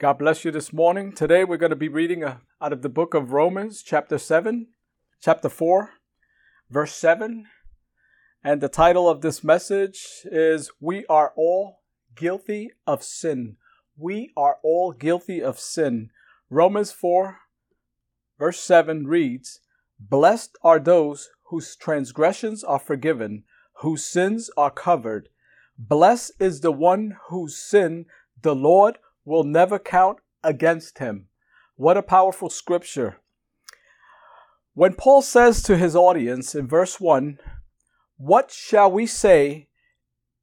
God bless you this morning. Today we're going to be reading uh, out of the book of Romans, chapter 7, chapter 4, verse 7. And the title of this message is We Are All Guilty of Sin. We are all guilty of sin. Romans 4, verse 7 reads, Blessed are those whose transgressions are forgiven, whose sins are covered. Blessed is the one whose sin the Lord will never count against him. What a powerful scripture. When Paul says to his audience in verse 1, What shall we say?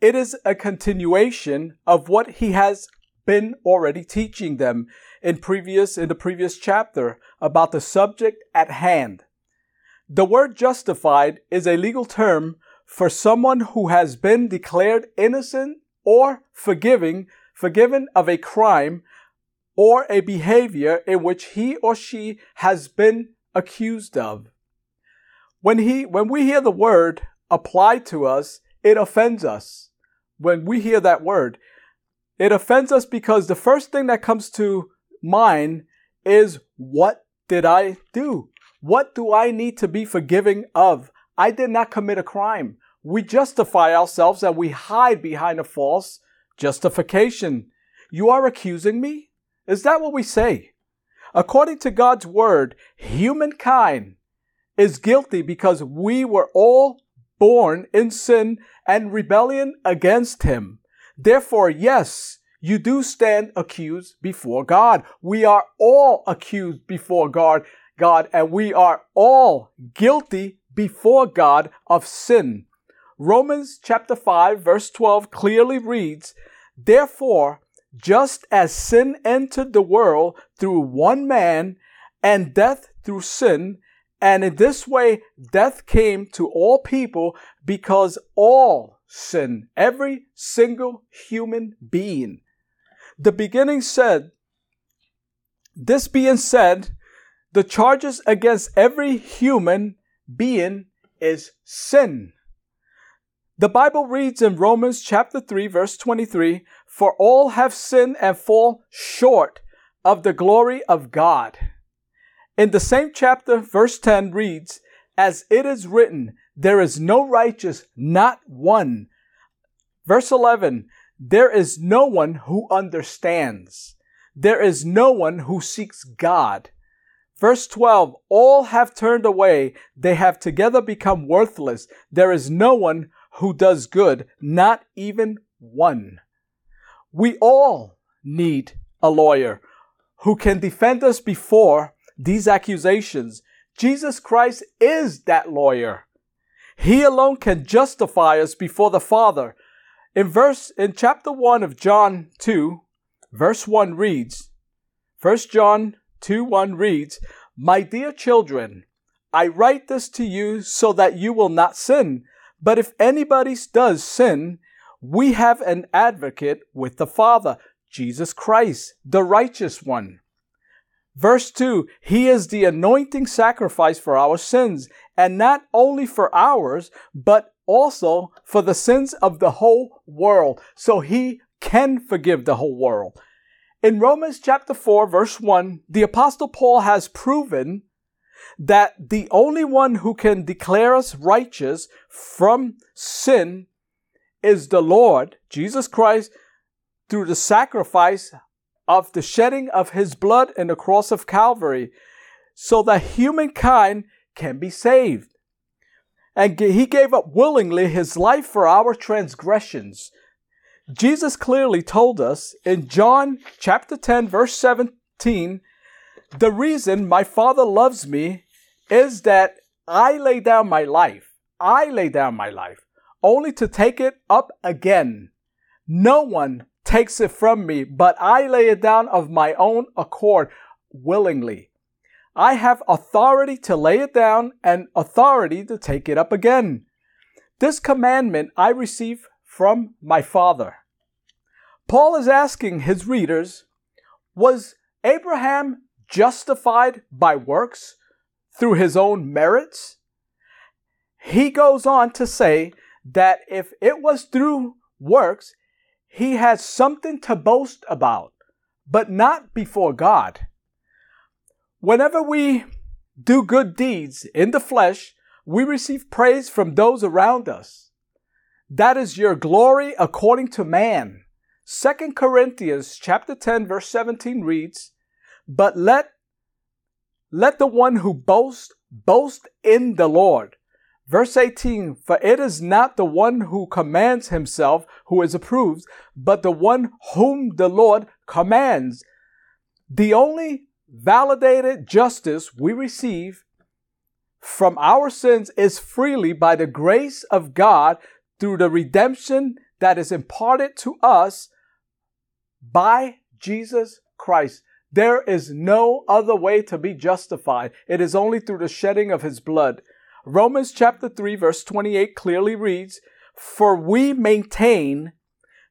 It is a continuation of what he has been already teaching them in previous in the previous chapter about the subject at hand. The word justified is a legal term for someone who has been declared innocent or forgiving, forgiven of a crime or a behavior in which he or she has been accused of. When he, when we hear the word applied to us, it offends us. When we hear that word, it offends us because the first thing that comes to mind is what did I do? What do I need to be forgiving of? I did not commit a crime we justify ourselves and we hide behind a false justification. You are accusing me? Is that what we say? According to God's word, humankind is guilty because we were all born in sin and rebellion against Him. Therefore, yes, you do stand accused before God. We are all accused before God, God, and we are all guilty before God of sin. Romans chapter 5 verse 12 clearly reads, Therefore, just as sin entered the world through one man and death through sin, and in this way death came to all people because all sin, every single human being. The beginning said, this being said, the charges against every human being is sin. The Bible reads in Romans chapter 3 verse 23, for all have sinned and fall short of the glory of God. In the same chapter, verse 10 reads, as it is written, there is no righteous, not one. Verse 11, there is no one who understands. There is no one who seeks God. Verse 12, all have turned away. They have together become worthless. There is no one who does good, not even one. We all need a lawyer who can defend us before these accusations. Jesus Christ is that lawyer. He alone can justify us before the Father. In verse in chapter 1 of John 2, verse 1 reads, 1 John 2 1 reads, My dear children, I write this to you so that you will not sin. But if anybody does sin, we have an advocate with the Father, Jesus Christ, the righteous one. Verse 2 He is the anointing sacrifice for our sins, and not only for ours, but also for the sins of the whole world. So he can forgive the whole world. In Romans chapter 4, verse 1, the Apostle Paul has proven that the only one who can declare us righteous from sin is the Lord, Jesus Christ, through the sacrifice of the shedding of his blood in the cross of Calvary, so that humankind can be saved. And he gave up willingly his life for our transgressions. Jesus clearly told us in John chapter 10, verse 17 the reason my Father loves me is that I lay down my life. I lay down my life only to take it up again. No one takes it from me, but I lay it down of my own accord willingly. I have authority to lay it down and authority to take it up again. This commandment I receive from my Father. Paul is asking his readers, was Abraham justified by works through his own merits? He goes on to say that if it was through works, he has something to boast about. but not before God. Whenever we do good deeds in the flesh, we receive praise from those around us. That is your glory according to man. 2 Corinthians chapter 10 verse 17 reads, But let let the one who boasts boast in the Lord. Verse 18, for it is not the one who commands himself who is approved, but the one whom the Lord commands. The only validated justice we receive from our sins is freely by the grace of God through the redemption that is imparted to us by Jesus Christ. There is no other way to be justified. It is only through the shedding of his blood. Romans chapter 3 verse 28 clearly reads, For we maintain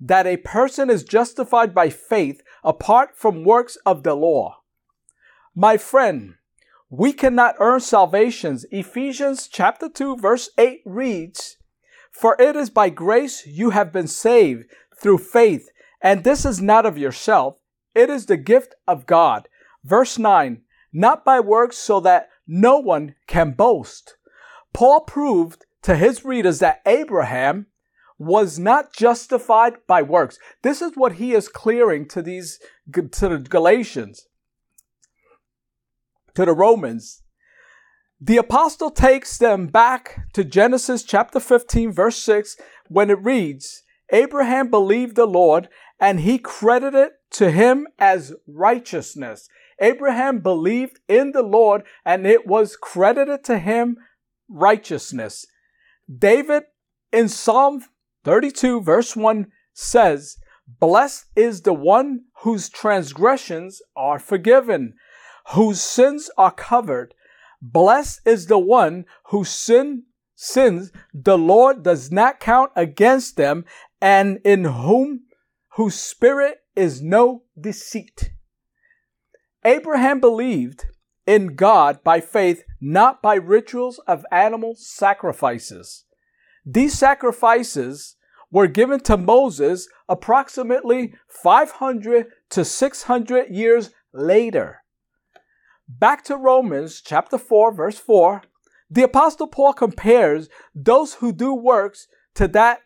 that a person is justified by faith apart from works of the law. My friend, we cannot earn salvations. Ephesians chapter 2 verse 8 reads, For it is by grace you have been saved through faith, and this is not of yourself. It is the gift of God. Verse 9, not by works so that no one can boast. Paul proved to his readers that Abraham was not justified by works. This is what he is clearing to these to the Galatians, to the Romans. The apostle takes them back to Genesis chapter 15 verse 6 when it reads, Abraham believed the Lord and he credited to him as righteousness. Abraham believed in the Lord and it was credited to him righteousness. David in Psalm 32 verse 1 says, Blessed is the one whose transgressions are forgiven, whose sins are covered. Blessed is the one whose sin sins the Lord does not count against them, and in whom whose spirit is no deceit. Abraham believed in God by faith, not by rituals of animal sacrifices. These sacrifices were given to Moses approximately 500 to 600 years later. Back to Romans chapter 4 verse 4, the apostle Paul compares those who do works to that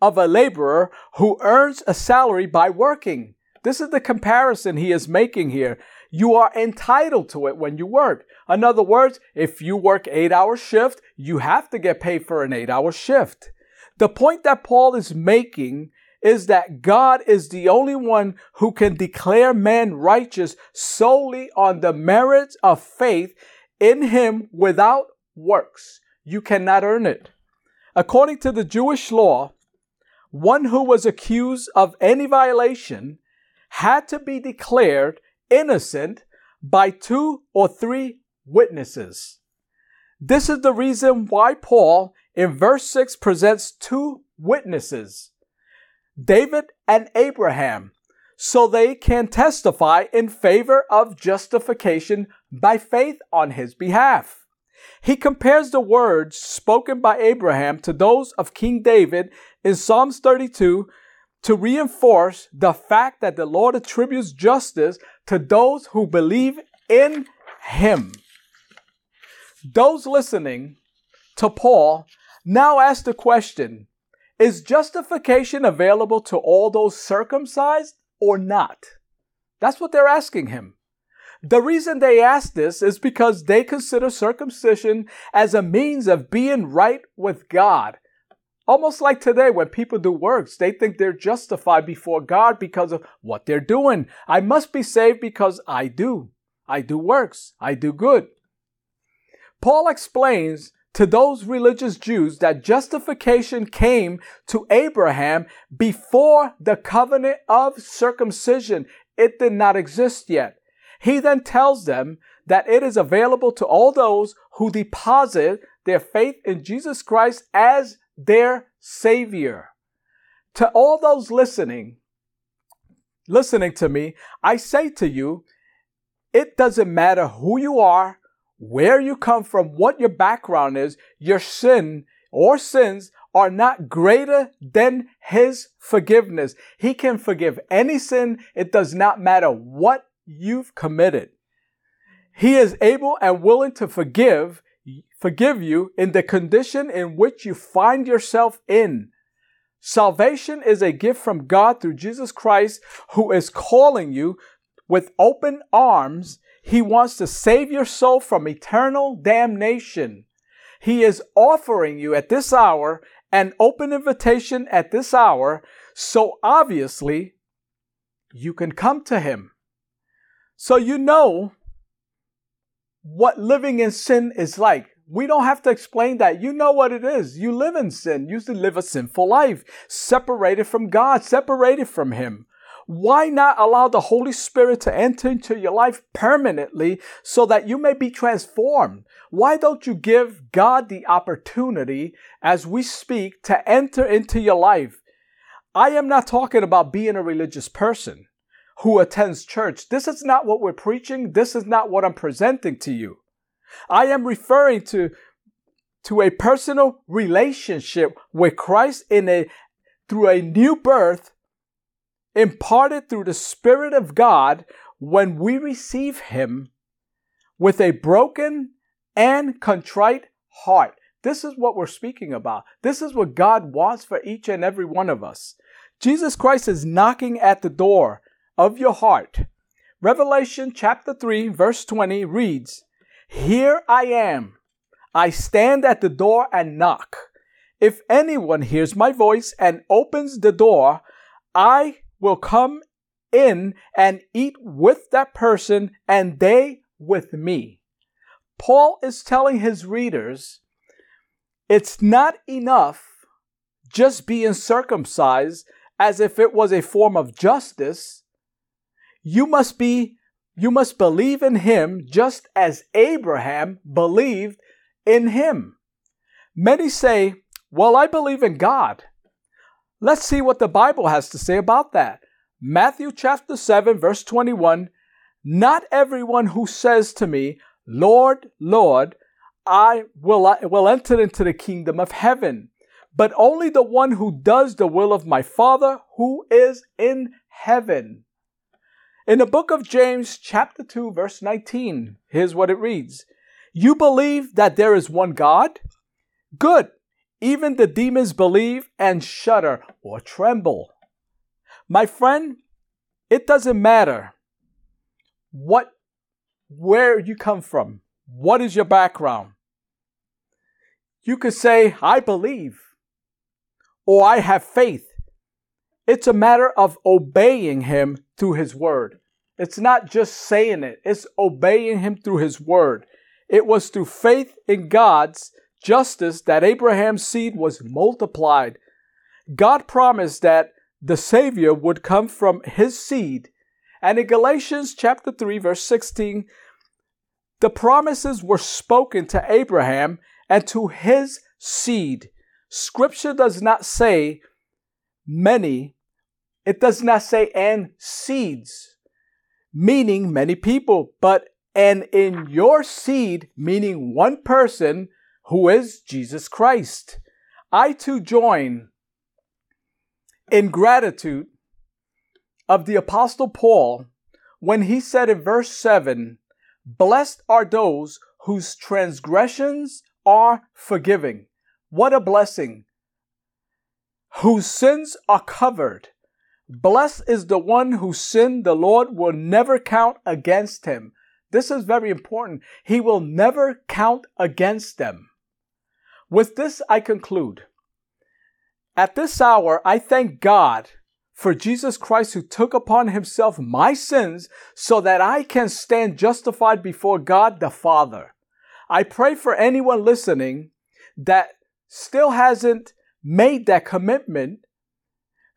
of a laborer who earns a salary by working. This is the comparison he is making here. You are entitled to it when you work. In other words, if you work eight hour shift, you have to get paid for an eight hour shift. The point that Paul is making is that God is the only one who can declare man righteous solely on the merits of faith in him without works. You cannot earn it. According to the Jewish law, one who was accused of any violation had to be declared innocent by two or three witnesses. This is the reason why Paul in verse 6 presents two witnesses, David and Abraham, so they can testify in favor of justification by faith on his behalf. He compares the words spoken by Abraham to those of King David in Psalms 32 to reinforce the fact that the Lord attributes justice to those who believe in him. Those listening to Paul now ask the question Is justification available to all those circumcised or not? That's what they're asking him. The reason they ask this is because they consider circumcision as a means of being right with God. Almost like today when people do works, they think they're justified before God because of what they're doing. I must be saved because I do. I do works. I do good. Paul explains to those religious Jews that justification came to Abraham before the covenant of circumcision. It did not exist yet. He then tells them that it is available to all those who deposit their faith in Jesus Christ as their Savior. To all those listening, listening to me, I say to you, it doesn't matter who you are, where you come from, what your background is, your sin or sins are not greater than his forgiveness. He can forgive any sin. It does not matter what you've committed. He is able and willing to forgive, forgive you in the condition in which you find yourself in. Salvation is a gift from God through Jesus Christ who is calling you with open arms. He wants to save your soul from eternal damnation. He is offering you at this hour an open invitation at this hour. So obviously you can come to him. So you know what living in sin is like. We don't have to explain that. You know what it is. You live in sin. You live a sinful life, separated from God, separated from Him. Why not allow the Holy Spirit to enter into your life permanently so that you may be transformed? Why don't you give God the opportunity as we speak to enter into your life? I am not talking about being a religious person who attends church. This is not what we're preaching. This is not what I'm presenting to you. I am referring to, to a personal relationship with Christ in a, through a new birth imparted through the Spirit of God when we receive Him with a broken and contrite heart. This is what we're speaking about. This is what God wants for each and every one of us. Jesus Christ is knocking at the door of your heart. Revelation chapter 3, verse 20 reads, Here I am. I stand at the door and knock. If anyone hears my voice and opens the door, I will come in and eat with that person and they with me. Paul is telling his readers it's not enough just being circumcised as if it was a form of justice you must be you must believe in him just as Abraham believed in him. Many say, Well, I believe in God. Let's see what the Bible has to say about that. Matthew chapter 7, verse 21 Not everyone who says to me, Lord, Lord, I will, I will enter into the kingdom of heaven, but only the one who does the will of my Father who is in heaven. In the book of James, chapter 2, verse 19, here's what it reads You believe that there is one God? Good. Even the demons believe and shudder or tremble. My friend, it doesn't matter what, where you come from, what is your background. You could say, I believe, or I have faith. It's a matter of obeying Him through His Word. It's not just saying it, it's obeying Him through His Word. It was through faith in God's justice that Abraham's seed was multiplied. God promised that the Savior would come from His seed. And in Galatians chapter 3, verse 16, the promises were spoken to Abraham and to his seed. Scripture does not say many, it does not say and seeds, meaning many people, but and in your seed, meaning one person who is Jesus Christ. I too join in gratitude of the Apostle Paul when he said in verse 7 Blessed are those whose transgressions are forgiving. What a blessing! whose sins are covered. Blessed is the one whose sin the Lord will never count against him. This is very important. He will never count against them. With this, I conclude. At this hour, I thank God for Jesus Christ who took upon himself my sins so that I can stand justified before God the Father. I pray for anyone listening that still hasn't made that commitment,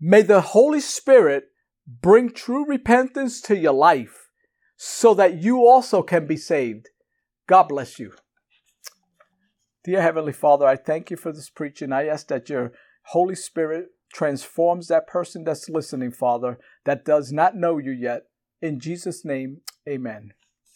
may the Holy Spirit bring true repentance to your life so that you also can be saved. God bless you. Dear Heavenly Father, I thank you for this preaching. I ask that your Holy Spirit transforms that person that's listening, Father, that does not know you yet. In Jesus' name, amen.